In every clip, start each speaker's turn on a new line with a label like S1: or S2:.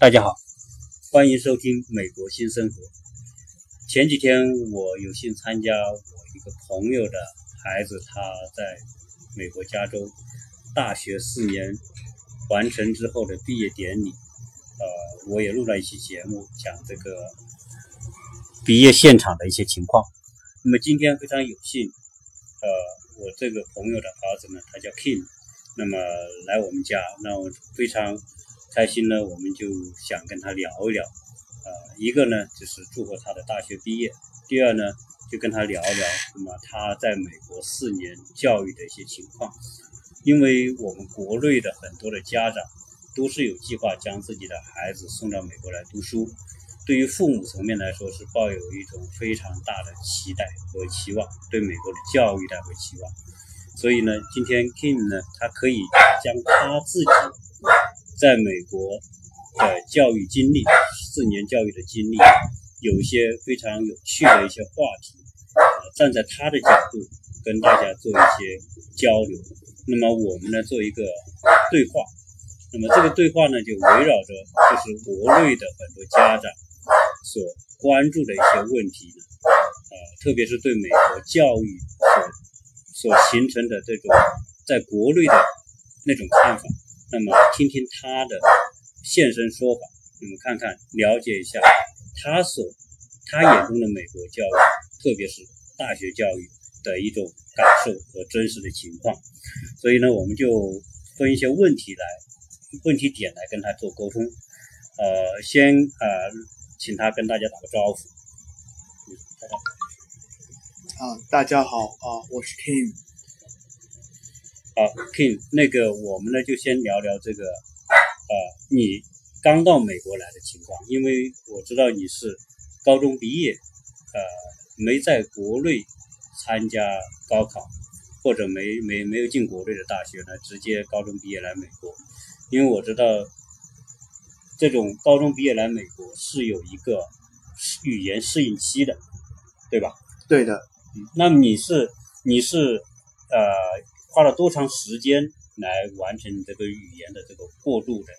S1: 大家好，欢迎收听《美国新生活》。前几天我有幸参加我一个朋友的孩子他在美国加州大学四年完成之后的毕业典礼，呃，我也录了一期节目讲这个毕业现场的一些情况。那么今天非常有幸，呃，我这个朋友的儿子呢，他叫 King，那么来我们家，那我非常。开心呢，我们就想跟他聊一聊，呃，一个呢就是祝贺他的大学毕业，第二呢就跟他聊一聊，那么他在美国四年教育的一些情况，因为我们国内的很多的家长都是有计划将自己的孩子送到美国来读书，对于父母层面来说是抱有一种非常大的期待和期望，对美国的教育带回期望，所以呢，今天 Kim 呢，他可以将他自己。在美国的教育经历，四年教育的经历，有一些非常有趣的一些话题，站在他的角度跟大家做一些交流。那么我们呢做一个对话，那么这个对话呢就围绕着就是国内的很多家长所关注的一些问题呢，呃，特别是对美国教育所所形成的这种在国内的那种看法。那么，听听他的现身说法，我们看看了解一下他所他眼中的美国教育，特别是大学教育的一种感受和真实的情况。所以呢，我们就分一些问题来问题点来跟他做沟通。呃，先呃，请他跟大家打个招呼。
S2: 啊，大家好啊，我是 Kim。
S1: 好，King，那个我们呢就先聊聊这个，呃，你刚到美国来的情况，因为我知道你是高中毕业，呃，没在国内参加高考，或者没没没有进国内的大学呢，直接高中毕业来美国，因为我知道这种高中毕业来美国是有一个语言适应期的，对吧？
S2: 对的。
S1: 那么你是你是呃。花了多长时间来完成这个语言的这个过渡的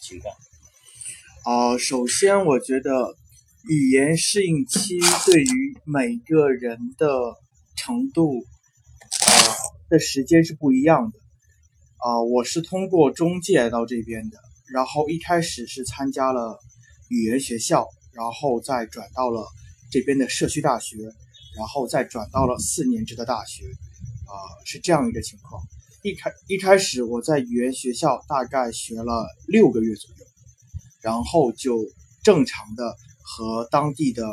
S1: 情况？
S2: 啊，首先我觉得语言适应期对于每个人的程度啊的时间是不一样的。啊，我是通过中介到这边的，然后一开始是参加了语言学校，然后再转到了这边的社区大学，然后再转到了四年制的大学。啊，是这样一个情况。一开一开始，我在语言学校大概学了六个月左右，然后就正常的和当地的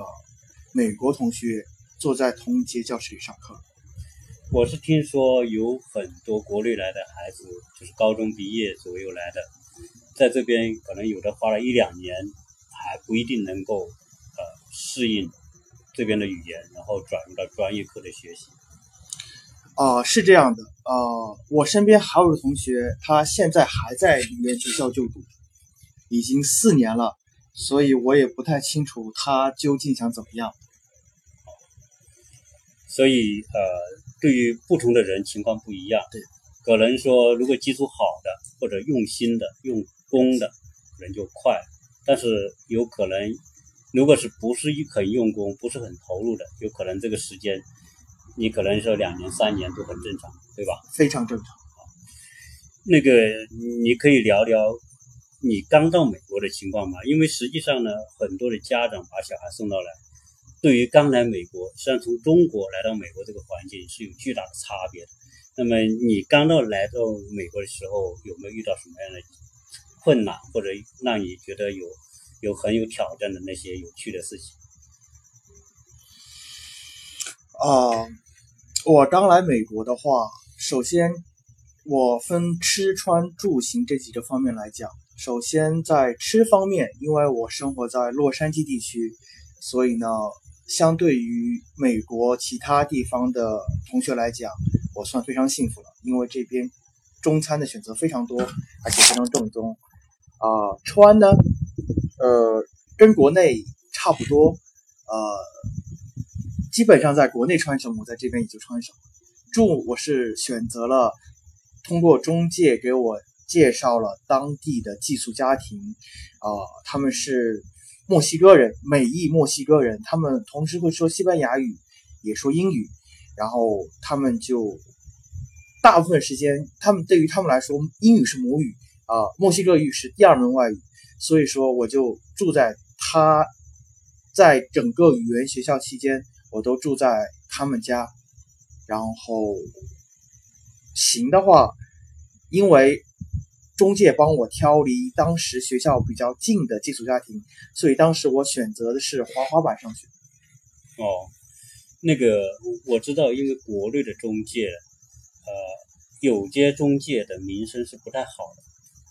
S2: 美国同学坐在同一节教室里上课。
S1: 我是听说有很多国内来的孩子，就是高中毕业左右来的，在这边可能有的花了一两年，还不一定能够呃适应这边的语言，然后转入到专业课的学习。
S2: 啊，是这样的，呃，我身边还有个同学，他现在还在里面学校就读，已经四年了，所以我也不太清楚他究竟想怎么样。
S1: 所以，呃，对于不同的人情况不一样，
S2: 对，
S1: 可能说如果基础好的或者用心的、用功的，可能就快，但是有可能，如果是不是很用功、不是很投入的，有可能这个时间。你可能说两年三年都很正常，对吧？
S2: 非常正常。
S1: 那个你可以聊聊你刚到美国的情况吗？因为实际上呢，很多的家长把小孩送到来，对于刚来美国，实际上从中国来到美国这个环境是有巨大的差别的。那么你刚到来到美国的时候，有没有遇到什么样的困难，或者让你觉得有有很有挑战的那些有趣的事情？
S2: 啊。我刚来美国的话，首先我分吃穿住行这几个方面来讲。首先在吃方面，因为我生活在洛杉矶地区，所以呢，相对于美国其他地方的同学来讲，我算非常幸福了。因为这边中餐的选择非常多，而且非常正宗。啊，穿呢，呃，跟国内差不多，呃。基本上在国内穿什么，我在这边也就穿什么。住我是选择了通过中介给我介绍了当地的寄宿家庭，啊，他们是墨西哥人，美裔墨西哥人，他们同时会说西班牙语，也说英语，然后他们就大部分时间，他们对于他们来说，英语是母语啊，墨西哥语是第二门外语，所以说我就住在他在整个语言学校期间，我都住在他们家，然后。行的话，因为中介帮我挑离当时学校比较近的寄宿家庭，所以当时我选择的是滑滑板上学。
S1: 哦，那个我知道，因为国内的中介，呃，有些中介的名声是不太好的。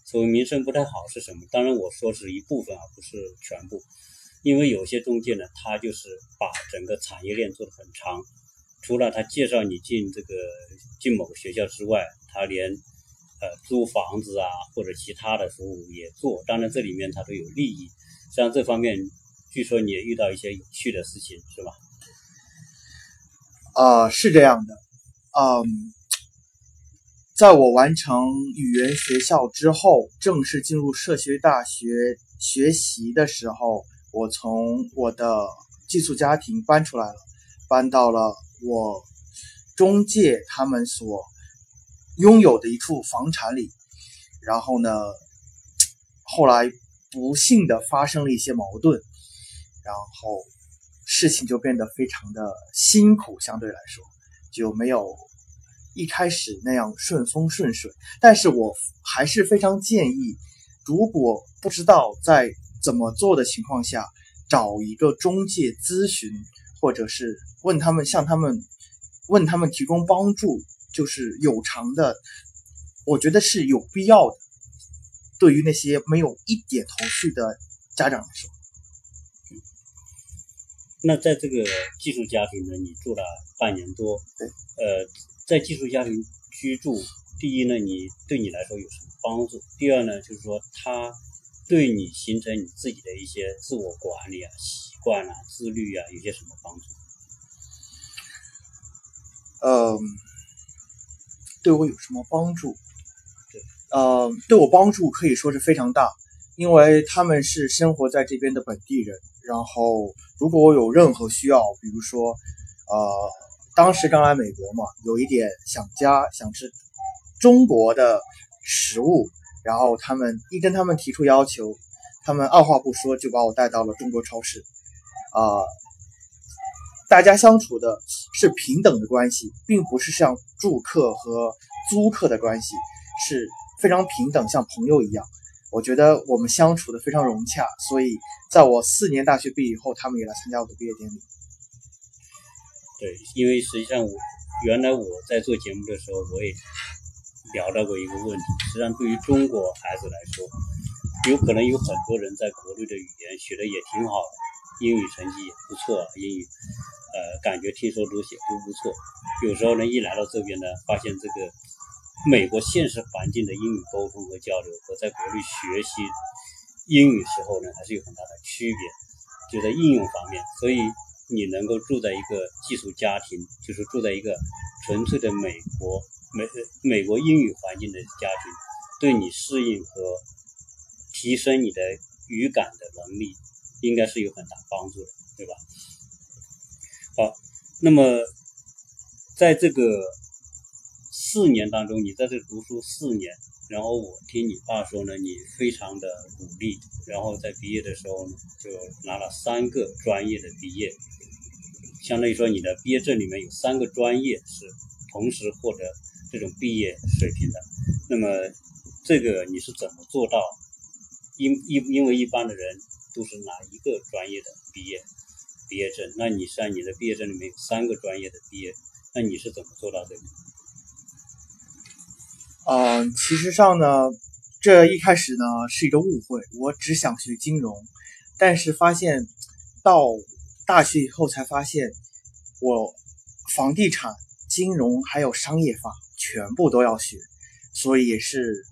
S1: 所谓名声不太好是什么？当然我说是一部分，而不是全部。因为有些中介呢，他就是把整个产业链做得很长。除了他介绍你进这个进某个学校之外，他连呃租房子啊或者其他的服务也做。当然这里面他都有利益。像这方面，据说你也遇到一些有趣的事情，是吧？
S2: 啊，是这样的。嗯，在我完成语言学校之后，正式进入社区大学学习的时候，我从我的寄宿家庭搬出来了，搬到了。我中介他们所拥有的一处房产里，然后呢，后来不幸的发生了一些矛盾，然后事情就变得非常的辛苦，相对来说就没有一开始那样顺风顺水。但是我还是非常建议，如果不知道在怎么做的情况下，找一个中介咨询。或者是问他们，向他们问他们提供帮助，就是有偿的，我觉得是有必要的。对于那些没有一点头绪的家长来说，
S1: 那在这个寄宿家庭呢，你住了半年多，
S2: 对，
S1: 呃，在寄宿家庭居住，第一呢，你对你来说有什么帮助？第二呢，就是说他对你形成你自己的一些自我管理啊。习惯啊，自律啊，有些什么帮助？
S2: 嗯，对我有什么帮助？对，呃，对我帮助可以说是非常大，因为他们是生活在这边的本地人。然后，如果我有任何需要，比如说，呃，当时刚来美国嘛，有一点想家，想吃中国的食物，然后他们一跟他们提出要求，他们二话不说就把我带到了中国超市。啊，大家相处的是平等的关系，并不是像住客和租客的关系，是非常平等，像朋友一样。我觉得我们相处的非常融洽，所以在我四年大学毕业以后，他们也来参加我的毕业典礼。
S1: 对，因为实际上我原来我在做节目的时候，我也聊到过一个问题。实际上，对于中国孩子来说，有可能有很多人在国内的语言学的也挺好的。英语成绩也不错，英语，呃，感觉听说读写都不错。有时候呢，一来到这边呢，发现这个美国现实环境的英语沟通和交流，和在国内学习英语时候呢，还是有很大的区别，就在应用方面。所以你能够住在一个寄宿家庭，就是住在一个纯粹的美国美美国英语环境的家庭，对你适应和提升你的语感的能力。应该是有很大帮助的，对吧？好，那么在这个四年当中，你在这读书四年，然后我听你爸说呢，你非常的努力，然后在毕业的时候呢，就拿了三个专业的毕业，相当于说你的毕业证里面有三个专业是同时获得这种毕业水平的。那么这个你是怎么做到？因因因为一般的人。都是哪一个专业的毕业毕业证？那你像你的毕业证里面有三个专业的毕业，那你是怎么做到的？
S2: 嗯，其实上呢，这一开始呢是一个误会，我只想学金融，但是发现到大学以后才发现，我房地产、金融还有商业法全部都要学，所以也是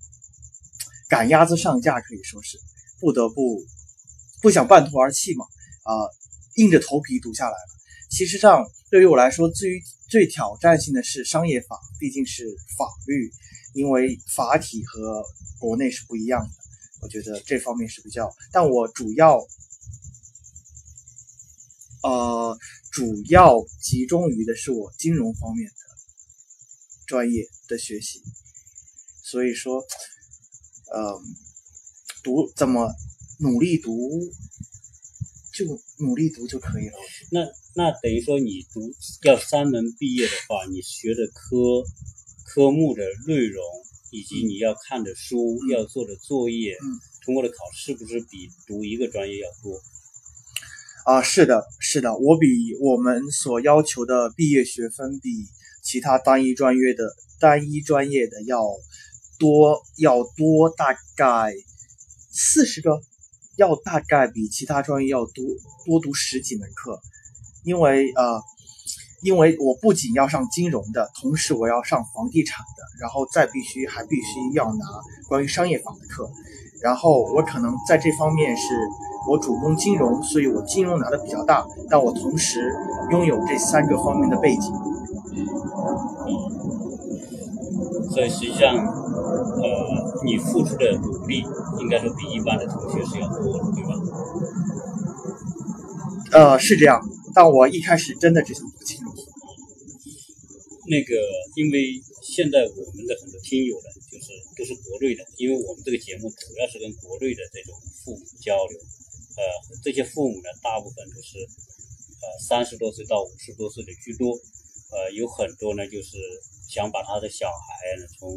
S2: 赶鸭子上架，可以说是不得不。不想半途而弃嘛？啊，硬着头皮读下来了。其实上，对于我来说，最最挑战性的是商业法，毕竟是法律，因为法体和国内是不一样的，我觉得这方面是比较。但我主要，呃，主要集中于的是我金融方面的专业的学习，所以说，呃，读怎么努力读，就努力读就可以了。
S1: 那那等于说你读要三门毕业的话，你学的科科目的内容以及你要看的书、要做的作业、
S2: 嗯
S1: 通过的考试，是不是比读一个专业要多？
S2: 啊，是的，是的，我比我们所要求的毕业学分比其他单一专业的单一专业的要多，要多大概四十个，要大概比其他专业要多多读十几门课，因为呃，因为我不仅要上金融的，同时我要上房地产的，然后再必须还必须要拿关于商业法的课，然后我可能在这方面是我主攻金融，所以我金融拿的比较大，但我同时拥有这三个方面的背景。
S1: 所以实际上，呃，你付出的努力应该说比一般的同学是要多的，对吧？
S2: 呃，是这样，但我一开始真的只想读金融。
S1: 那个，因为现在我们的很多听友呢，就是都是国内的，因为我们这个节目主要是跟国内的这种父母交流，呃，这些父母呢，大部分都是呃三十多岁到五十多岁的居多，呃，有很多呢就是想把他的小孩呢从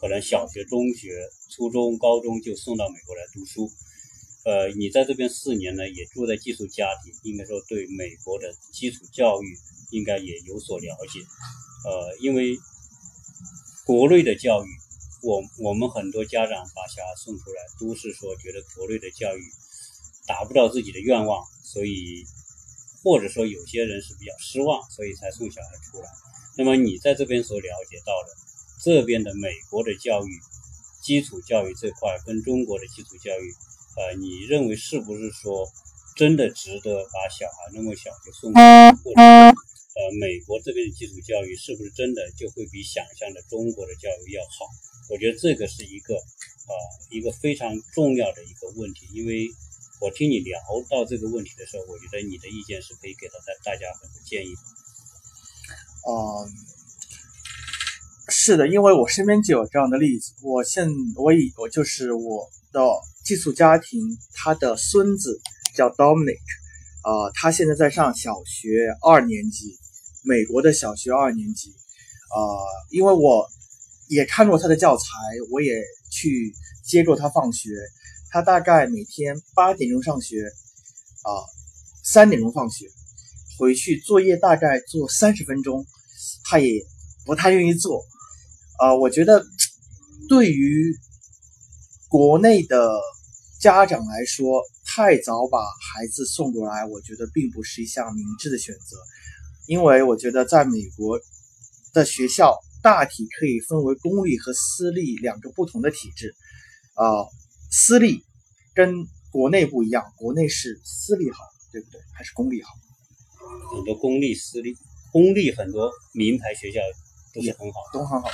S1: 可能小学、中学、初中、高中就送到美国来读书，呃，你在这边四年呢，也住在寄宿家庭，应该说对美国的基础教育应该也有所了解。呃，因为国内的教育，我我们很多家长把小孩送出来，都是说觉得国内的教育达不到自己的愿望，所以或者说有些人是比较失望，所以才送小孩出来。那么你在这边所了解到的，这边的美国的教育，基础教育这块跟中国的基础教育，呃，你认为是不是说真的值得把小孩那么小就送出来，或者呃，美国这边的基础教育是不是真的就会比想象的中国的教育要好？我觉得这个是一个啊、一个非常重要的一个问题，因为我听你聊到这个问题的时候，我觉得你的意见是可以给到大大家很多建议的。
S2: 嗯，是的，因为我身边就有这样的例子。我现我以我就是我的寄宿家庭，他的孙子叫 Dominic，啊、他现在在上小学二年级，美国的小学二年级。啊、因为我也看过他的教材，我也去接过他放学。他大概每天八点钟上学，啊、三点钟放学，回去作业大概做三十分钟，他也不太愿意做。啊、我觉得对于国内的家长来说，太早把孩子送过来，我觉得并不是一项明智的选择，因为我觉得在美国的学校大体可以分为公立和私立两个不同的体制。啊、私立跟国内不一样，国内是私立好，对不对？还是公立好？
S1: 很多公立、私立，公立很多名牌学校都是很好。
S2: 都很好。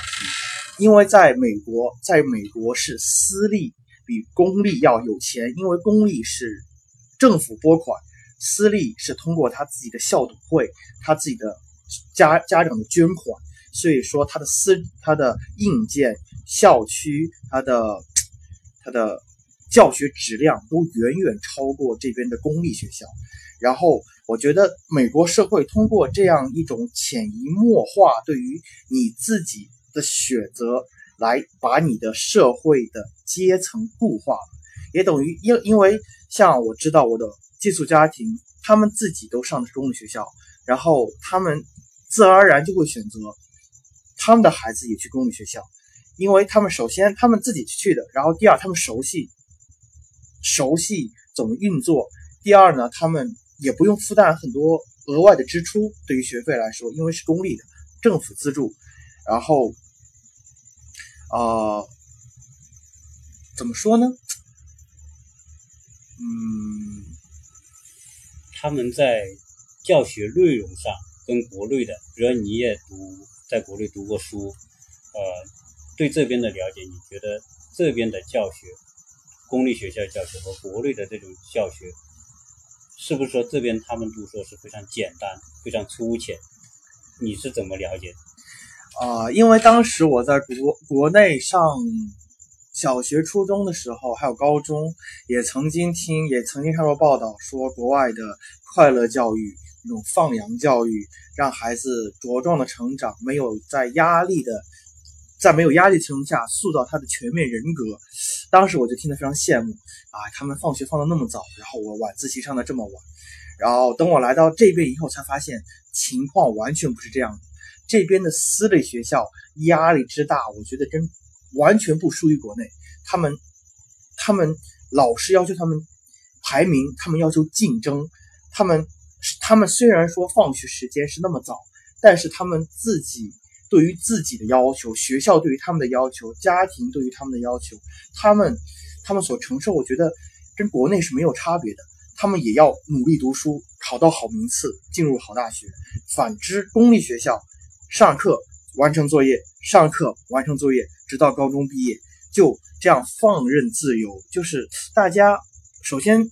S2: 因为在美国，在美国是私立比公立要有钱，因为公立是政府拨款，私立是通过他自己的校董会、他自己的家家长的捐款，所以说他的私他的硬件、校区、他的他的教学质量都远远超过这边的公立学校。然后我觉得美国社会通过这样一种潜移默化对于你自己的选择，来把你的社会的阶层固化，也等于因因为像我知道我的寄宿家庭，他们自己都上的是公立学校，然后他们自然而然就会选择他们的孩子也去公立学校，因为他们首先他们自己去的，然后第二他们熟悉熟悉怎么运作，第二呢，他们也不用负担很多额外的支出，对于学费来说，因为是公立的，政府资助，然后，呃，怎么说呢？嗯，
S1: 他们在教学内容上跟国内的，比如你也读在国内读过书，呃，对这边的了解，你觉得这边的教学，公立学校教学和国内的这种教学，是不是说这边他们都说是非常简单、非常粗浅？你是怎么了解？
S2: 啊，因为当时我在国国内上小学、初中的时候，还有高中，也曾经听，也曾经看过报道，说国外的快乐教育、那种放羊教育，让孩子茁壮的成长，没有在压力的。在没有压力情况下塑造他的全面人格，当时我就听得非常羡慕啊！他们放学放的那么早，然后我晚自习上的这么晚，然后等我来到这边以后，才发现情况完全不是这样的。这边的私立学校压力之大，我觉得跟完全不输于国内。他们他们老师要求他们排名，他们要求竞争，他们他们虽然说放学时间是那么早，但是他们自己。对于自己的要求，学校对于他们的要求，家庭对于他们的要求，他们他们所承受，我觉得跟国内是没有差别的。他们也要努力读书，考到好名次，进入好大学。反之，公立学校上课完成作业，上课完成作业，直到高中毕业，就这样放任自由。就是大家首先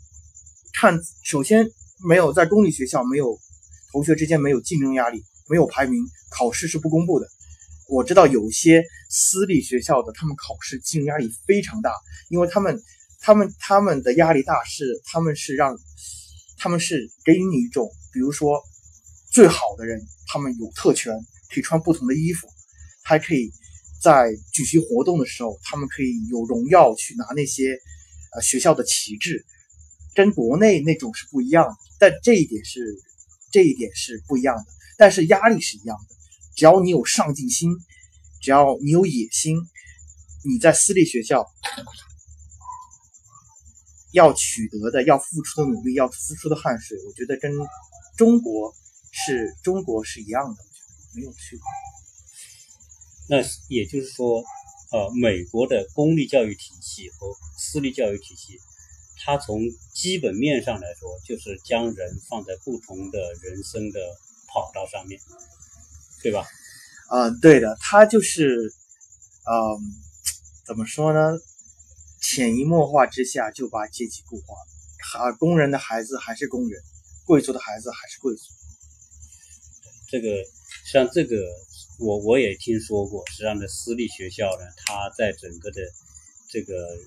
S2: 看，首先没有在公立学校，没有同学之间没有竞争压力。没有排名，考试是不公布的。我知道有些私立学校的，他们考试竞争压力非常大，因为他们、他们、他们的压力大是，他们是让，他们是给你一种，比如说最好的人，他们有特权，可以穿不同的衣服，还可以在举行活动的时候，他们可以有荣耀去拿那些呃学校的旗帜，跟国内那种是不一样的。但这一点是，这一点是不一样的。但是压力是一样的，只要你有上进心，只要你有野心，你在私立学校要取得的、要付出的努力、要付出的汗水，我觉得跟中国是中国是一样的，没有去过。
S1: 那也就是说，呃，美国的公立教育体系和私立教育体系，它从基本面上来说，就是将人放在不同的人生的。跑道上面，对吧？
S2: 嗯，对的，它就是，嗯，怎么说呢？潜移默化之下就把阶级固化，啊，工人的孩子还是工人，贵族的孩子还是贵族。
S1: 这个像这个，我我也听说过。实际上，的私立学校呢，它在整个的这个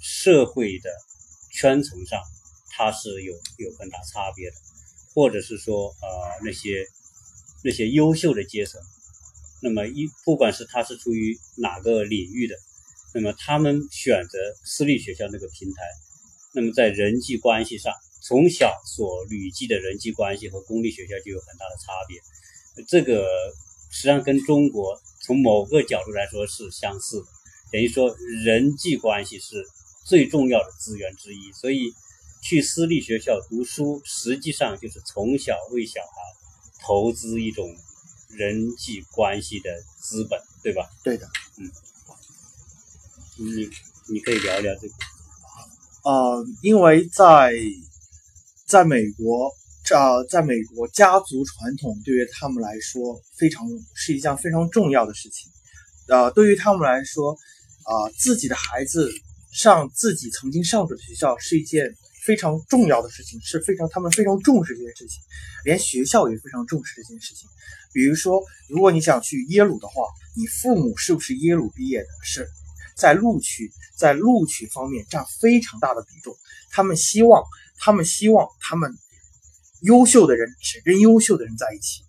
S1: 社会的圈层上，它是有有很大差别的。或者是说，呃，那些那些优秀的阶层，那么一不管是他是出于哪个领域的，那么他们选择私立学校那个平台，那么在人际关系上，从小所累积的人际关系和公立学校就有很大的差别。这个实际上跟中国从某个角度来说是相似的，等于说人际关系是最重要的资源之一，所以。去私立学校读书，实际上就是从小为小孩投资一种人际关系的资本，对吧？
S2: 对的，
S1: 嗯，你你可以聊聊这个。
S2: 呃，因为在在美国，呃，在美国，家族传统对于他们来说非常是一件非常重要的事情。呃，对于他们来说，啊，自己的孩子上自己曾经上过的学校是一件。非常重要的事情是非常，他们非常重视这件事情，连学校也非常重视这件事情。比如说，如果你想去耶鲁的话，你父母是不是耶鲁毕业的？是在录取，在录取方面占非常大的比重。他们希望，他们希望他们优秀的人只跟优秀的人在一起。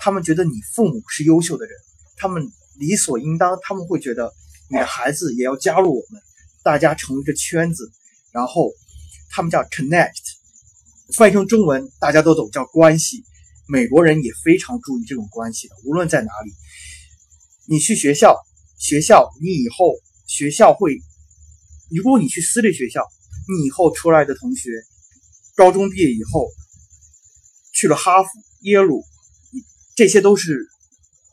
S2: 他们觉得你父母是优秀的人，他们理所应当，他们会觉得你的孩子也要加入我们，大家成为一个圈子，然后。他们叫 connect，翻译成中文大家都懂，叫关系。美国人也非常注意这种关系的，无论在哪里。你去学校，学校你以后学校会，如果你去私立学校，你以后出来的同学，高中毕业以后去了哈佛、耶鲁，这些都是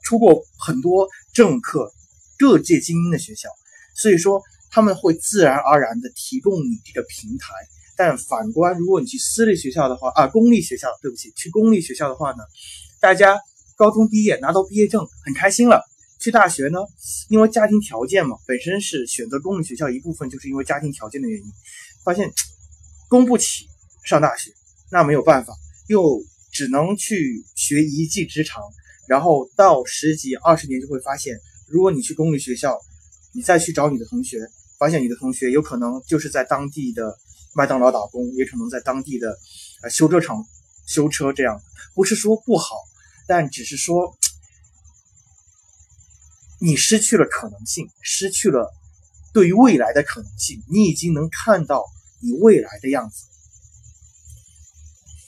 S2: 出过很多政客、各界精英的学校，所以说他们会自然而然的提供你这个平台。但反观，如果你去私立学校的话，啊，公立学校，对不起，去公立学校的话呢，大家高中毕业拿到毕业证很开心了，去大学呢，因为家庭条件嘛，本身是选择公立学校一部分就是因为家庭条件的原因，发现供不起上大学，那没有办法，又只能去学一技之长，然后到十几二十年就会发现，如果你去公立学校，你再去找你的同学，发现你的同学有可能就是在当地的麦当劳打工，也可能在当地的呃修车厂修车，这样不是说不好，但只是说。你失去了可能性，失去了对于未来的可能性。你已经能看到你未来的样子，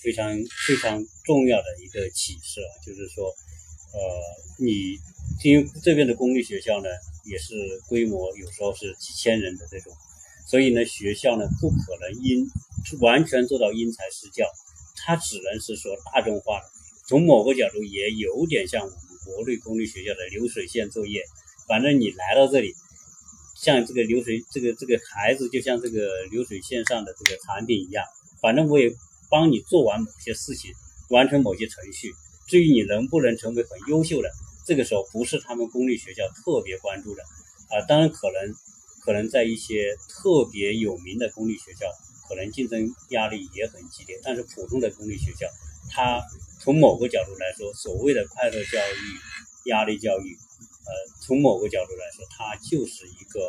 S1: 非常非常重要的一个启示啊，就是说，呃，你因为这边的公立学校呢，也是规模有时候是几千人的这种，所以呢，学校呢不可能因完全做到因材施教，它只能是说大众化的。从某个角度也有点像我们。国内公立学校的流水线作业，反正你来到这里，像这个流水，这个这个孩子就像这个流水线上的这个产品一样，反正我也帮你做完某些事情，完成某些程序。至于你能不能成为很优秀的，这个时候不是他们公立学校特别关注的啊。当然可能可能在一些特别有名的公立学校，可能竞争压力也很激烈，但是普通的公立学校，它。从某个角度来说，所谓的快乐教育、压力教育，呃，从某个角度来说，它就是一个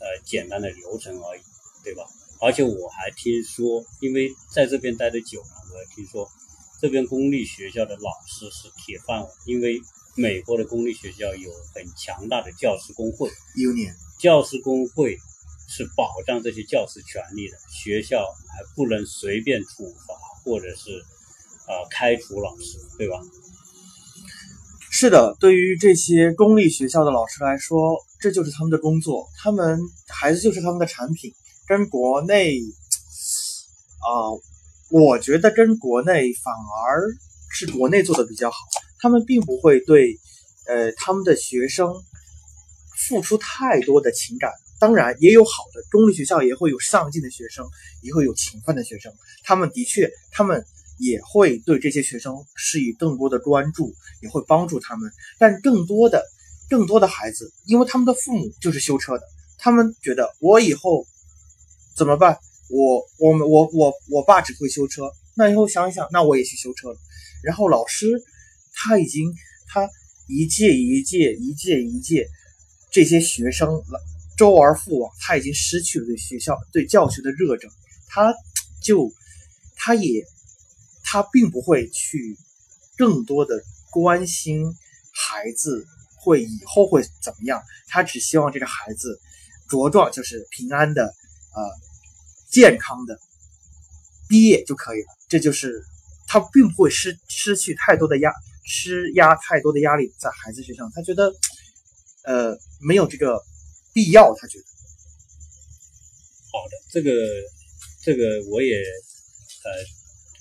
S1: 呃简单的流程而已，对吧？而且我还听说，因为在这边待的久了，我还听说这边公立学校的老师是铁饭碗，因为美国的公立学校有很强大的教师工会
S2: ，union，
S1: 教师工会是保障这些教师权利的，学校还不能随便处罚或者是。啊，开除老师，对吧？
S2: 是的，对于这些公立学校的老师来说，这就是他们的工作，他们孩子就是他们的产品，跟国内啊，我觉得跟国内反而是国内做的比较好，他们并不会对呃他们的学生付出太多的情感，当然也有好的公立学校也会有上进的学生，也会有勤奋的学生，他们的确他们。也会对这些学生施以更多的关注，也会帮助他们。但更多的、更多的孩子，因为他们的父母就是修车的，他们觉得我以后怎么办？我、我们、我、我、我爸只会修车，那以后想一想，那我也去修车了。然后老师他已经他一届一届、一届一届这些学生周而复往，他已经失去了对学校、对教学的热忱，他就他也。他并不会去更多的关心孩子会以后会怎么样，他只希望这个孩子茁壮，就是平安的，呃，健康的毕业就可以了。这就是他并不会失失去太多的压，施压太多的压力在孩子身上。他觉得，呃，没有这个必要。他觉得，
S1: 好的，这个这个我也呃。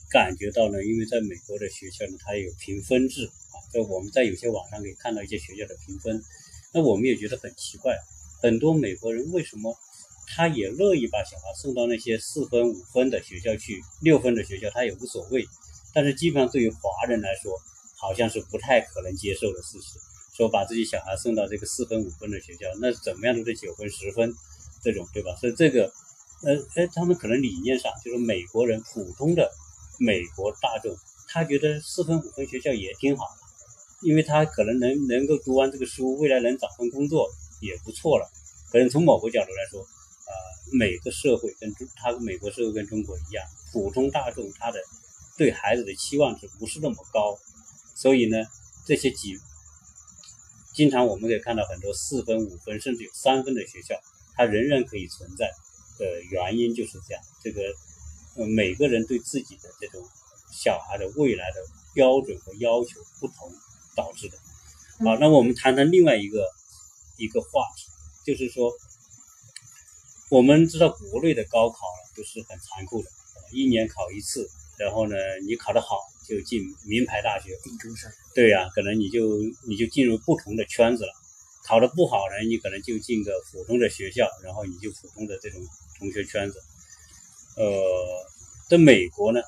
S1: 感觉到呢，因为在美国的学校呢，它有评分制啊，在我们在有些网上可以看到一些学校的评分，那我们也觉得很奇怪，很多美国人为什么他也乐意把小孩送到那些四分五分的学校去，六分的学校他也无所谓，但是基本上对于华人来说，好像是不太可能接受的事实，说把自己小孩送到这个四分五分的学校，那怎么样都得九分十分这种，对吧？所以这个，呃，哎，他们可能理念上就是美国人普通的。美国大众，他觉得四分五分学校也挺好，因为他可能能能够读完这个书，未来能找份工作也不错了。可能从某个角度来说，啊，每个社会跟中，他美国社会跟中国一样，普通大众他的对孩子的期望值不是那么高，所以呢，这些几经常我们可以看到很多四分五分甚至有三分的学校，它仍然可以存在的原因就是这样，这个。呃每个人对自己的这种小孩的未来的标准和要求不同导致的。好，那我们谈谈另外一个一个话题，就是说，我们知道国内的高考都是很残酷的，一年考一次，然后呢，你考得好就进名牌大学，对呀，可能你就你就进入不同的圈子了。考得不好呢，你可能就进个普通的学校，然后你就普通的这种同学圈子。呃，在美国呢，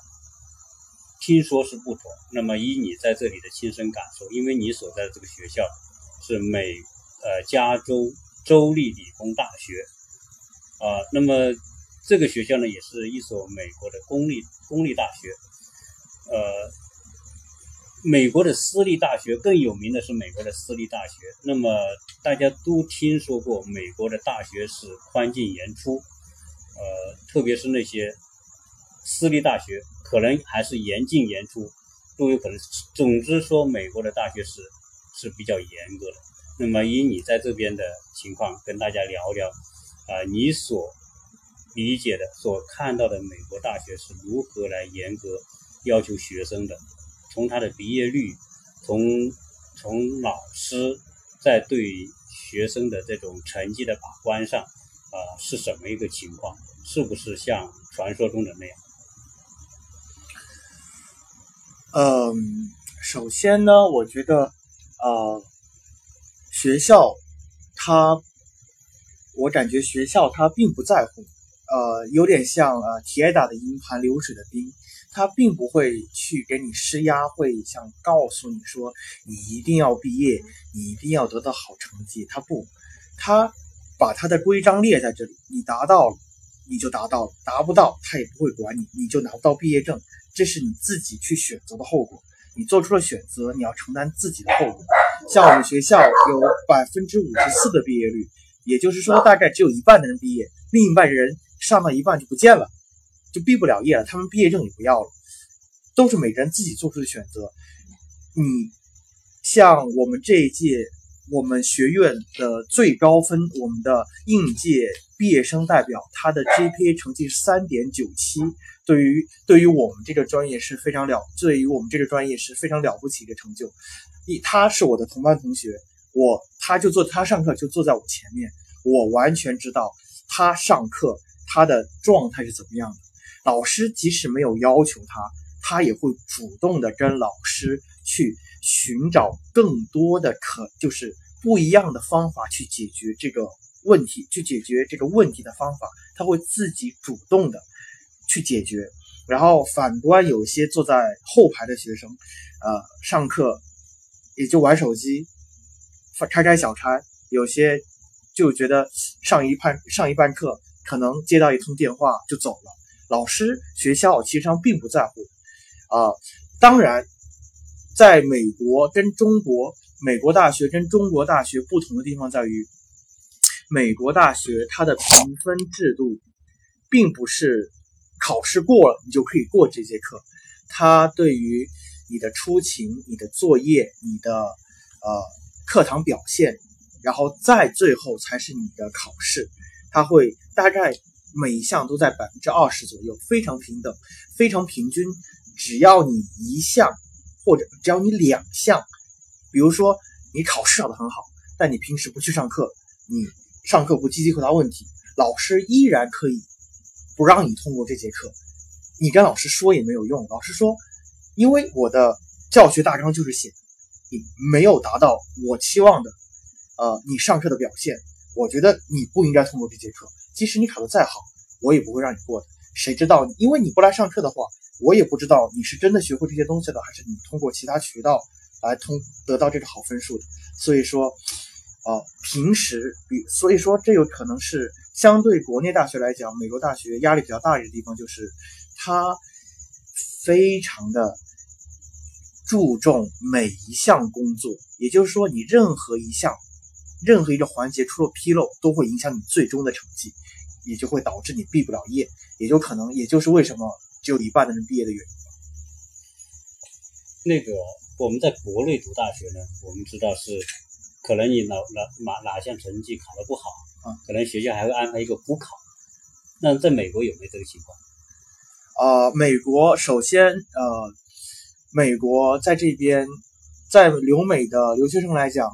S1: 听说是不同。那么，以你在这里的亲身感受，因为你所在的这个学校是美呃加州州立理工大学，啊，那么这个学校呢也是一所美国的公立公立大学，呃，美国的私立大学更有名的是美国的私立大学，那么大家都听说过美国的大学是宽进严出，呃，特别是那些私立大学可能还是严进严出。都有可能。总之说，美国的大学是是比较严格的。那么，以你在这边的情况，跟大家聊聊啊，你所理解的、所看到的美国大学是如何来严格要求学生的？从他的毕业率，从从老师在对学生的这种成绩的把关上啊，是什么一个情况？是不是像传说中的那样？
S2: 嗯，首先呢，我觉得，呃，学校它，我感觉学校它并不在乎，呃，有点像呃铁打的营盘流水的兵，他并不会去给你施压，会想告诉你说你一定要毕业，你一定要得到好成绩。他不，他把他的规章列在这里，你达到了你就达到了，达不到他也不会管你，你就拿不到毕业证。这是你自己去选择的后果，你做出了选择，你要承担自己的后果。像我们学校有百分之五十四的毕业率，也就是说大概只有一半的人毕业，另一半人上到一半就不见了，就毕不了业了，他们毕业证也不要了，都是每个人自己做出的选择。你像我们这一届，我们学院的最高分，我们的应届毕业生代表，他的 GPA 成绩是三点九七。对于对于我们这个专业是非常了，对于我们这个专业是非常了不起的成就。一，他是我的同班同学，我他就坐他上课就坐在我前面，我完全知道他上课他的状态是怎么样的。老师即使没有要求他，他也会主动的跟老师去寻找更多的可就是不一样的方法去解决这个问题，去解决这个问题的方法，他会自己主动的。去解决，然后反观有些坐在后排的学生，呃，上课也就玩手机，开开小差，有些就觉得上一半上一半课可能接到一通电话就走了。老师学校其实上并不在乎，啊，当然，在美国跟中国，美国大学跟中国大学不同的地方在于，美国大学它的评分制度并不是。考试过了，你就可以过这节课。它对于你的出勤、你的作业、你的呃课堂表现，然后再最后才是你的考试。他会大概每一项都在百分之二十左右，非常平等，非常平均。只要你一项或者只要你两项，比如说你考试考得很好，但你平时不去上课，你上课不积极回答问题，老师依然可以。不让你通过这节课，你跟老师说也没有用。老师说，因为我的教学大纲就是写你没有达到我期望的，呃，你上课的表现，我觉得你不应该通过这节课。即使你考得再好，我也不会让你过的。谁知道？因为你不来上课的话，我也不知道你是真的学会这些东西的，还是你通过其他渠道来通得到这个好分数的。所以说。啊，平时比所以说这有可能是相对国内大学来讲，美国大学压力比较大一个地方，就是它非常的注重每一项工作，也就是说，你任何一项、任何一个环节出了纰漏，都会影响你最终的成绩，也就会导致你毕不了业，也就可能，也就是为什么只有一半的人毕业的原因。
S1: 那个我们在国内读大学呢，我们知道是。可能你哪哪哪哪项成绩考得不好啊？可能学校还会安排一个补考。那在美国有没有这个情况？
S2: 啊，美国首先呃，美国在这边，在留美的留学生来讲，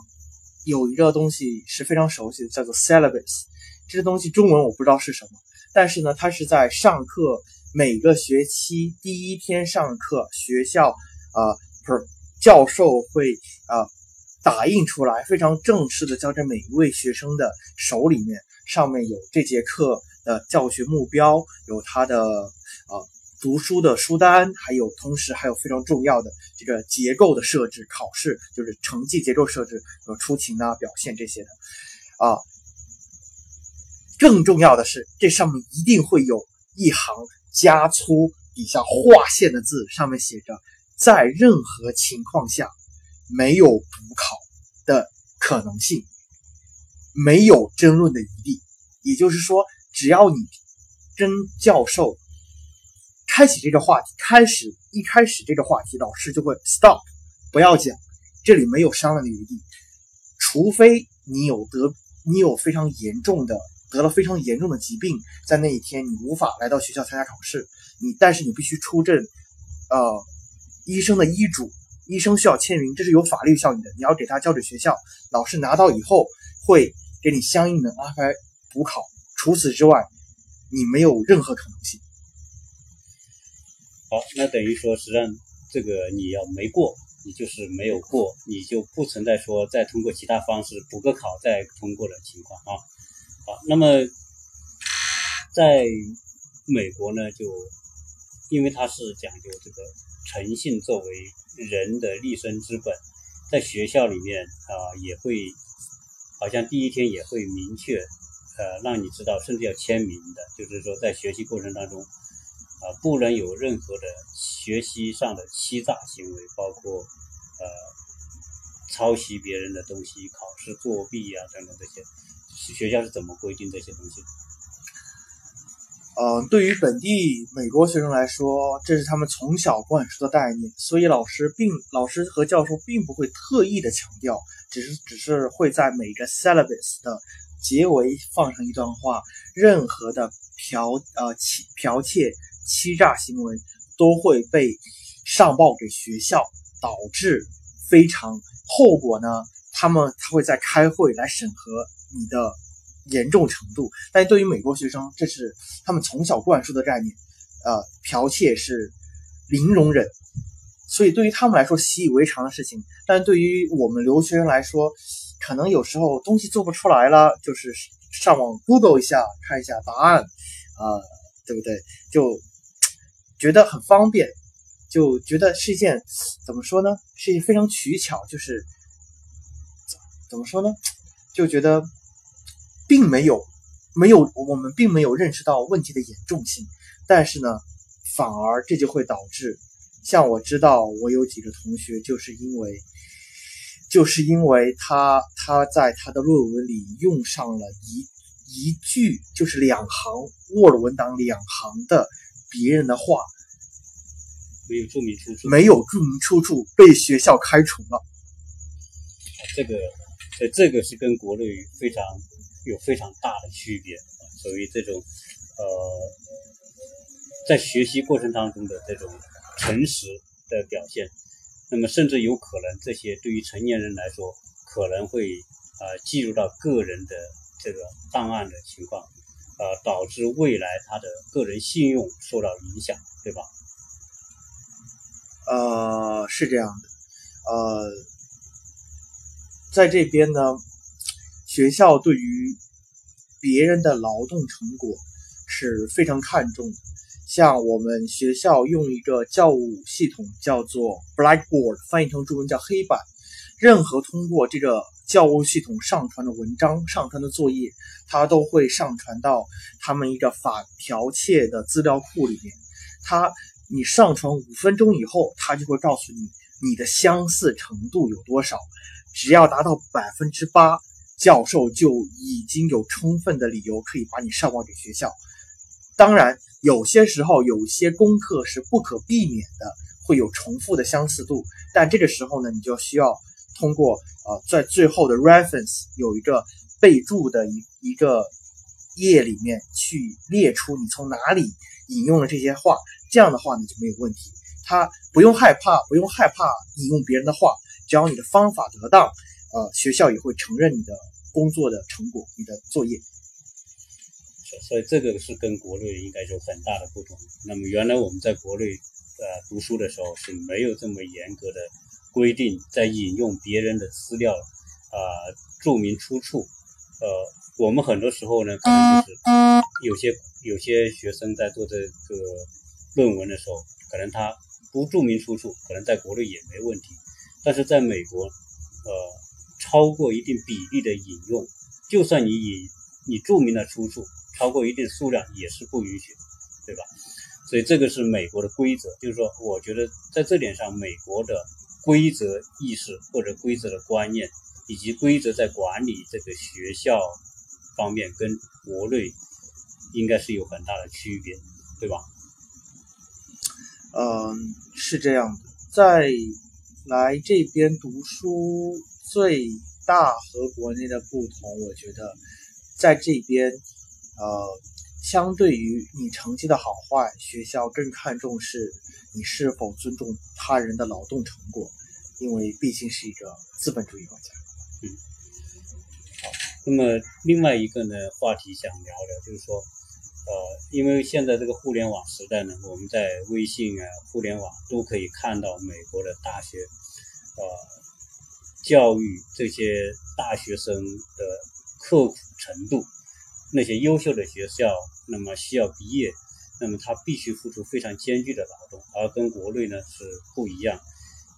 S2: 有一个东西是非常熟悉的，叫做 syllabus。这个东西中文我不知道是什么，但是呢，它是在上课每个学期第一天上课，学校啊不是教授会啊。打印出来，非常正式的交在每一位学生的手里面，上面有这节课的教学目标，有他的呃读书的书单，还有同时还有非常重要的这个结构的设置，考试就是成绩结构设置和出勤啊表现这些的啊。更重要的是，这上面一定会有一行加粗底下划线的字，上面写着在任何情况下没有补考的可能性，没有争论的余地。也就是说，只要你跟教授开启这个话题，开始一开始这个话题，老师就会 stop，不要讲，这里没有商量的余地，除非你有得你有非常严重的。得了非常严重的疾病，在那一天你无法来到学校参加考试，你但是你必须出证，呃，医生的医嘱，医生需要签名，这是有法律效应的，你要给他交给学校，老师拿到以后会给你相应的安排补考。除此之外，你没有任何可能性。
S1: 好，那等于说，实际上这个你要没过，你就是没有过，你就不存在说再通过其他方式补个考再通过的情况啊。好，那么在美国呢，就因为它是讲究这个诚信作为人的立身之本，在学校里面啊，也会好像第一天也会明确呃让你知道，甚至要签名的，就是说在学习过程当中啊，不能有任何的学习上的欺诈行为，包括呃抄袭别人的东西、考试作弊啊等等这些。学校是怎么规定这些东西？
S2: 呃，对于本地美国学生来说，这是他们从小灌输的概念，所以老师并老师和教授并不会特意的强调，只是只是会在每个 syllabus 的结尾放上一段话：任何的剽呃欺剽窃、欺诈行为都会被上报给学校，导致非常后果呢。他们他会在开会来审核。你的严重程度，但对于美国学生，这是他们从小灌输的概念，呃，剽窃是零容忍，所以对于他们来说习以为常的事情。但对于我们留学生来说，可能有时候东西做不出来了，就是上网 Google 一下看一下答案，啊，对不对？就觉得很方便，就觉得是一件怎么说呢？是一件非常取巧，就是怎么说呢？就觉得。并没有，没有，我们并没有认识到问题的严重性，但是呢，反而这就会导致，像我知道，我有几个同学就是因为，就是因为他他在他的论文里用上了一一句，就是两行 Word 文档两行的别人的话，
S1: 没有注明出处，
S2: 没有注明出处，被学校开除了。
S1: 这个，呃，这个是跟国内非常。有非常大的区别，所以这种呃，在学习过程当中的这种诚实的表现，那么甚至有可能这些对于成年人来说，可能会啊记入到个人的这个档案的情况，呃，导致未来他的个人信用受到影响，对吧？
S2: 呃，是这样的，呃，在这边呢。学校对于别人的劳动成果是非常看重的。像我们学校用一个教务系统叫做 Blackboard，翻译成中文叫黑板。任何通过这个教务系统上传的文章、上传的作业，它都会上传到他们一个反剽窃的资料库里面。它你上传五分钟以后，它就会告诉你你的相似程度有多少。只要达到百分之八。教授就已经有充分的理由可以把你上报给学校。当然，有些时候有些功课是不可避免的，会有重复的相似度。但这个时候呢，你就需要通过呃，在最后的 reference 有一个备注的一一个页里面去列出你从哪里引用了这些话。这样的话呢就没有问题。他不用害怕，不用害怕引用别人的话，只要你的方法得当。呃，学校也会承认你的工作的成果，你的作业。
S1: 所所以这个是跟国内应该有很大的不同。那么原来我们在国内呃读书的时候是没有这么严格的规定，在引用别人的资料啊注明出处。呃，我们很多时候呢，可能就是有些有些学生在做这个论文的时候，可能他不注明出处，可能在国内也没问题。但是在美国，呃，超过一定比例的引用，就算你引你注明了出处，超过一定数量也是不允许的，对吧？所以这个是美国的规则，就是说，我觉得在这点上，美国的规则意识或者规则的观念，以及规则在管理这个学校方面，跟国内应该是有很大的区别，对吧？
S2: 嗯，是这样的，在来这边读书最大和国内的不同，我觉得在这边，呃。相对于你成绩的好坏，学校更看重是你是否尊重他人的劳动成果，因为毕竟是一个资本主义国家。
S1: 嗯，好。那么另外一个呢话题想聊聊，就是说，呃，因为现在这个互联网时代呢，我们在微信啊、互联网都可以看到美国的大学，呃，教育这些大学生的刻苦程度。那些优秀的学校，那么需要毕业，那么他必须付出非常艰巨的劳动，而跟国内呢是不一样。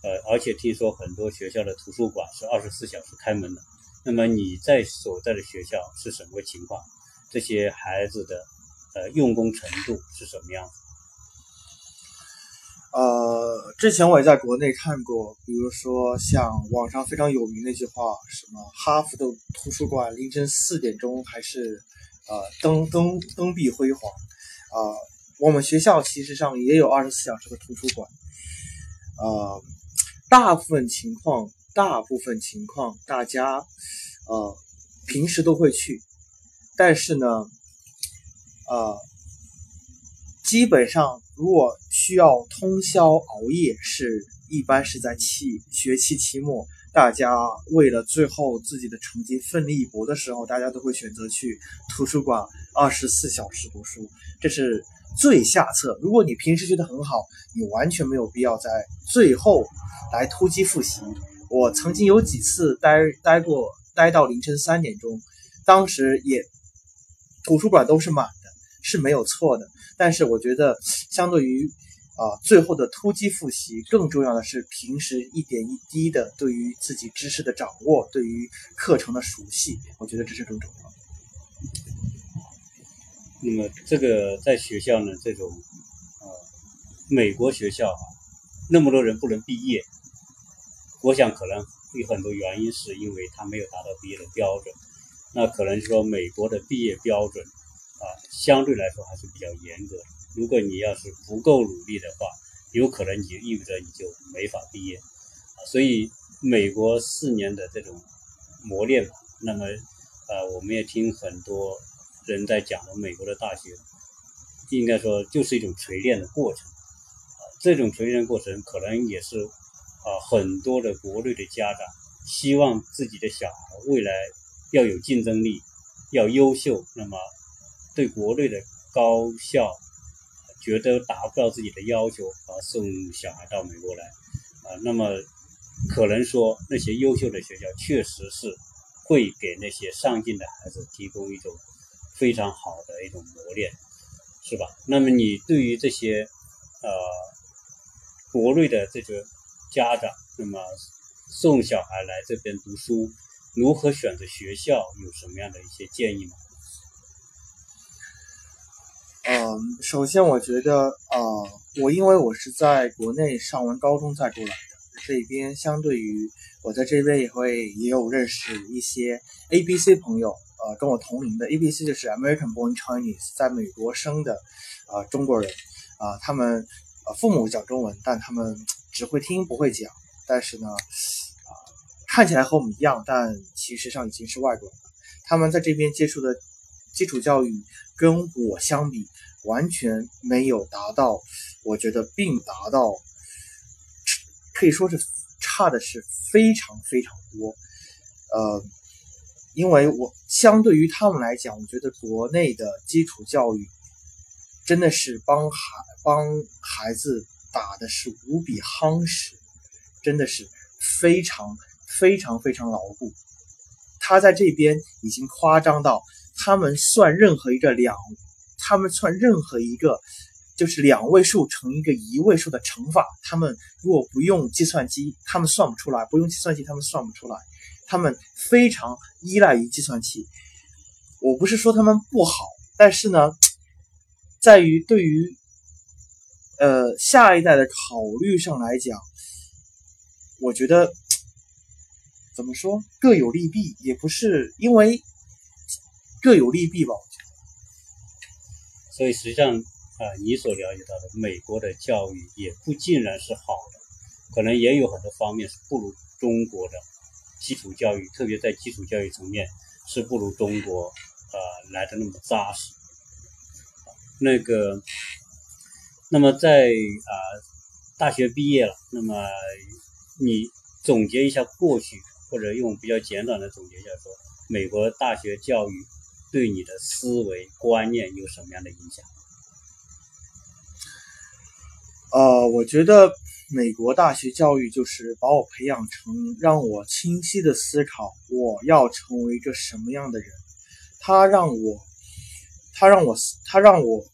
S1: 呃，而且听说很多学校的图书馆是二十四小时开门的。那么你在所在的学校是什么情况？这些孩子的呃用功程度是什么样子？
S2: 呃，之前我也在国内看过，比如说像网上非常有名的一句话，什么哈佛的图书馆凌晨四点钟还是。呃，灯灯灯壁辉煌，啊，我们学校其实上也有二十四小时的图书馆，呃，大部分情况，大部分情况，大家，呃，平时都会去，但是呢，呃，基本上如果需要通宵熬夜，是一般是在期学期期末。大家为了最后自己的成绩奋力一搏的时候，大家都会选择去图书馆二十四小时读书，这是最下策。如果你平时学得很好，你完全没有必要在最后来突击复习。我曾经有几次待待过，待到凌晨三点钟，当时也图书馆都是满的，是没有错的。但是我觉得，相对于啊，最后的突击复习，更重要的是平时一点一滴的对于自己知识的掌握，对于课程的熟悉，我觉得这是更重要。
S1: 那么，这个在学校呢，这种呃，美国学校啊，那么多人不能毕业，我想可能有很多原因，是因为他没有达到毕业的标准。那可能说美国的毕业标准啊，相对来说还是比较严格的。如果你要是不够努力的话，有可能你就意味着你就没法毕业啊。所以美国四年的这种磨练吧，那么呃，我们也听很多人在讲的，美国的大学应该说就是一种锤炼的过程啊。这种锤炼过程可能也是啊，很多的国内的家长希望自己的小孩未来要有竞争力，要优秀，那么对国内的高校。觉得达不到自己的要求，而送小孩到美国来，啊，那么可能说那些优秀的学校确实是会给那些上进的孩子提供一种非常好的一种磨练，是吧？那么你对于这些呃国内的这个家长，那么送小孩来这边读书，如何选择学校，有什么样的一些建议吗？
S2: 嗯，首先我觉得，呃，我因为我是在国内上完高中再过来的，这边相对于我在这边也会也有认识一些 A B C 朋友，呃，跟我同龄的 A B C 就是 American Born Chinese，在美国生的，呃，中国人，啊，他们呃父母讲中文，但他们只会听不会讲，但是呢，啊，看起来和我们一样，但其实上已经是外国人了，他们在这边接触的。基础教育跟我相比，完全没有达到，我觉得并达到，可以说是差的是非常非常多。呃，因为我相对于他们来讲，我觉得国内的基础教育真的是帮孩帮孩子打的是无比夯实，真的是非常非常非常牢固。他在这边已经夸张到。他们算任何一个两，他们算任何一个就是两位数乘一个一位数的乘法，他们如果不用计算机，他们算不出来；不用计算器，他们算不出来。他们非常依赖于计算器。我不是说他们不好，但是呢，在于对于呃下一代的考虑上来讲，我觉得怎么说各有利弊，也不是因为各有利弊吧。
S1: 所以实际上。啊，你所了解到的美国的教育也不尽然是好的，可能也有很多方面是不如中国的基础教育，特别在基础教育层面是不如中国呃来的那么扎实。那个，那么在啊大学毕业了，那么你总结一下过去，或者用比较简短的总结一下说，美国大学教育对你的思维观念有什么样的影响？
S2: 呃，我觉得美国大学教育就是把我培养成让我清晰的思考我要成为一个什么样的人。他让我，他让我，他让我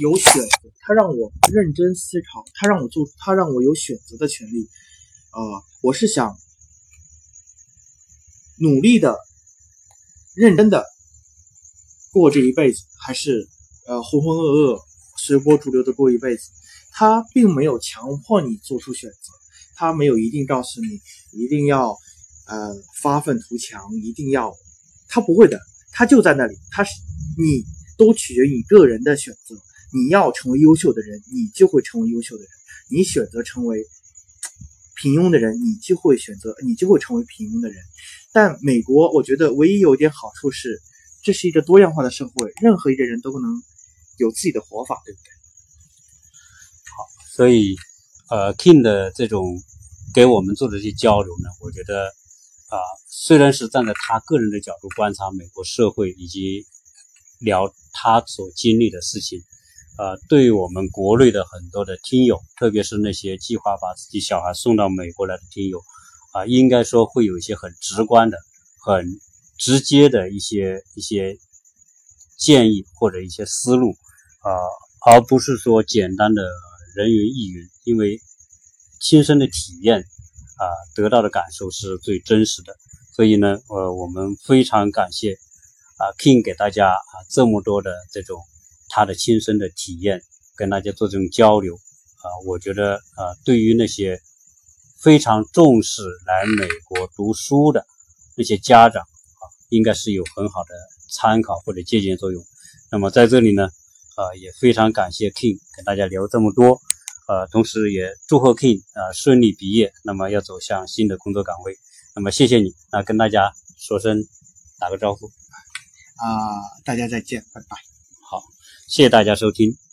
S2: 有选择，他让我认真思考，他让我做，他让我有选择的权利。啊，我是想努力的、认真的过这一辈子，还是呃浑浑噩噩、随波逐流的过一辈子？他并没有强迫你做出选择，他没有一定告诉你一定要呃发愤图强，一定要，他不会的，他就在那里，他是你都取决于你个人的选择。你要成为优秀的人，你就会成为优秀的人；你选择成为平庸的人，你就会选择，你就会成为平庸的人。但美国，我觉得唯一有一点好处是，这是一个多样化的社会，任何一个人都能有自己的活法，对不对？
S1: 好所以，呃，King 的这种给我们做的这些交流呢，我觉得啊，虽然是站在他个人的角度观察美国社会以及聊他所经历的事情，啊，对于我们国内的很多的听友，特别是那些计划把自己小孩送到美国来的听友，啊，应该说会有一些很直观的、很直接的一些一些建议或者一些思路，啊，而不是说简单的。人云亦云，因为亲身的体验啊，得到的感受是最真实的。所以呢，呃，我们非常感谢啊，King 给大家啊这么多的这种他的亲身的体验，跟大家做这种交流啊，我觉得啊，对于那些非常重视来美国读书的那些家长，应该是有很好的参考或者借鉴作用。那么在这里呢。呃，也非常感谢 King 跟大家聊这么多，呃，同时也祝贺 King 啊顺利毕业，那么要走向新的工作岗位，那么谢谢你，那跟大家说声打个招呼，
S2: 啊，大家再见，拜拜，
S1: 好，谢谢大家收听。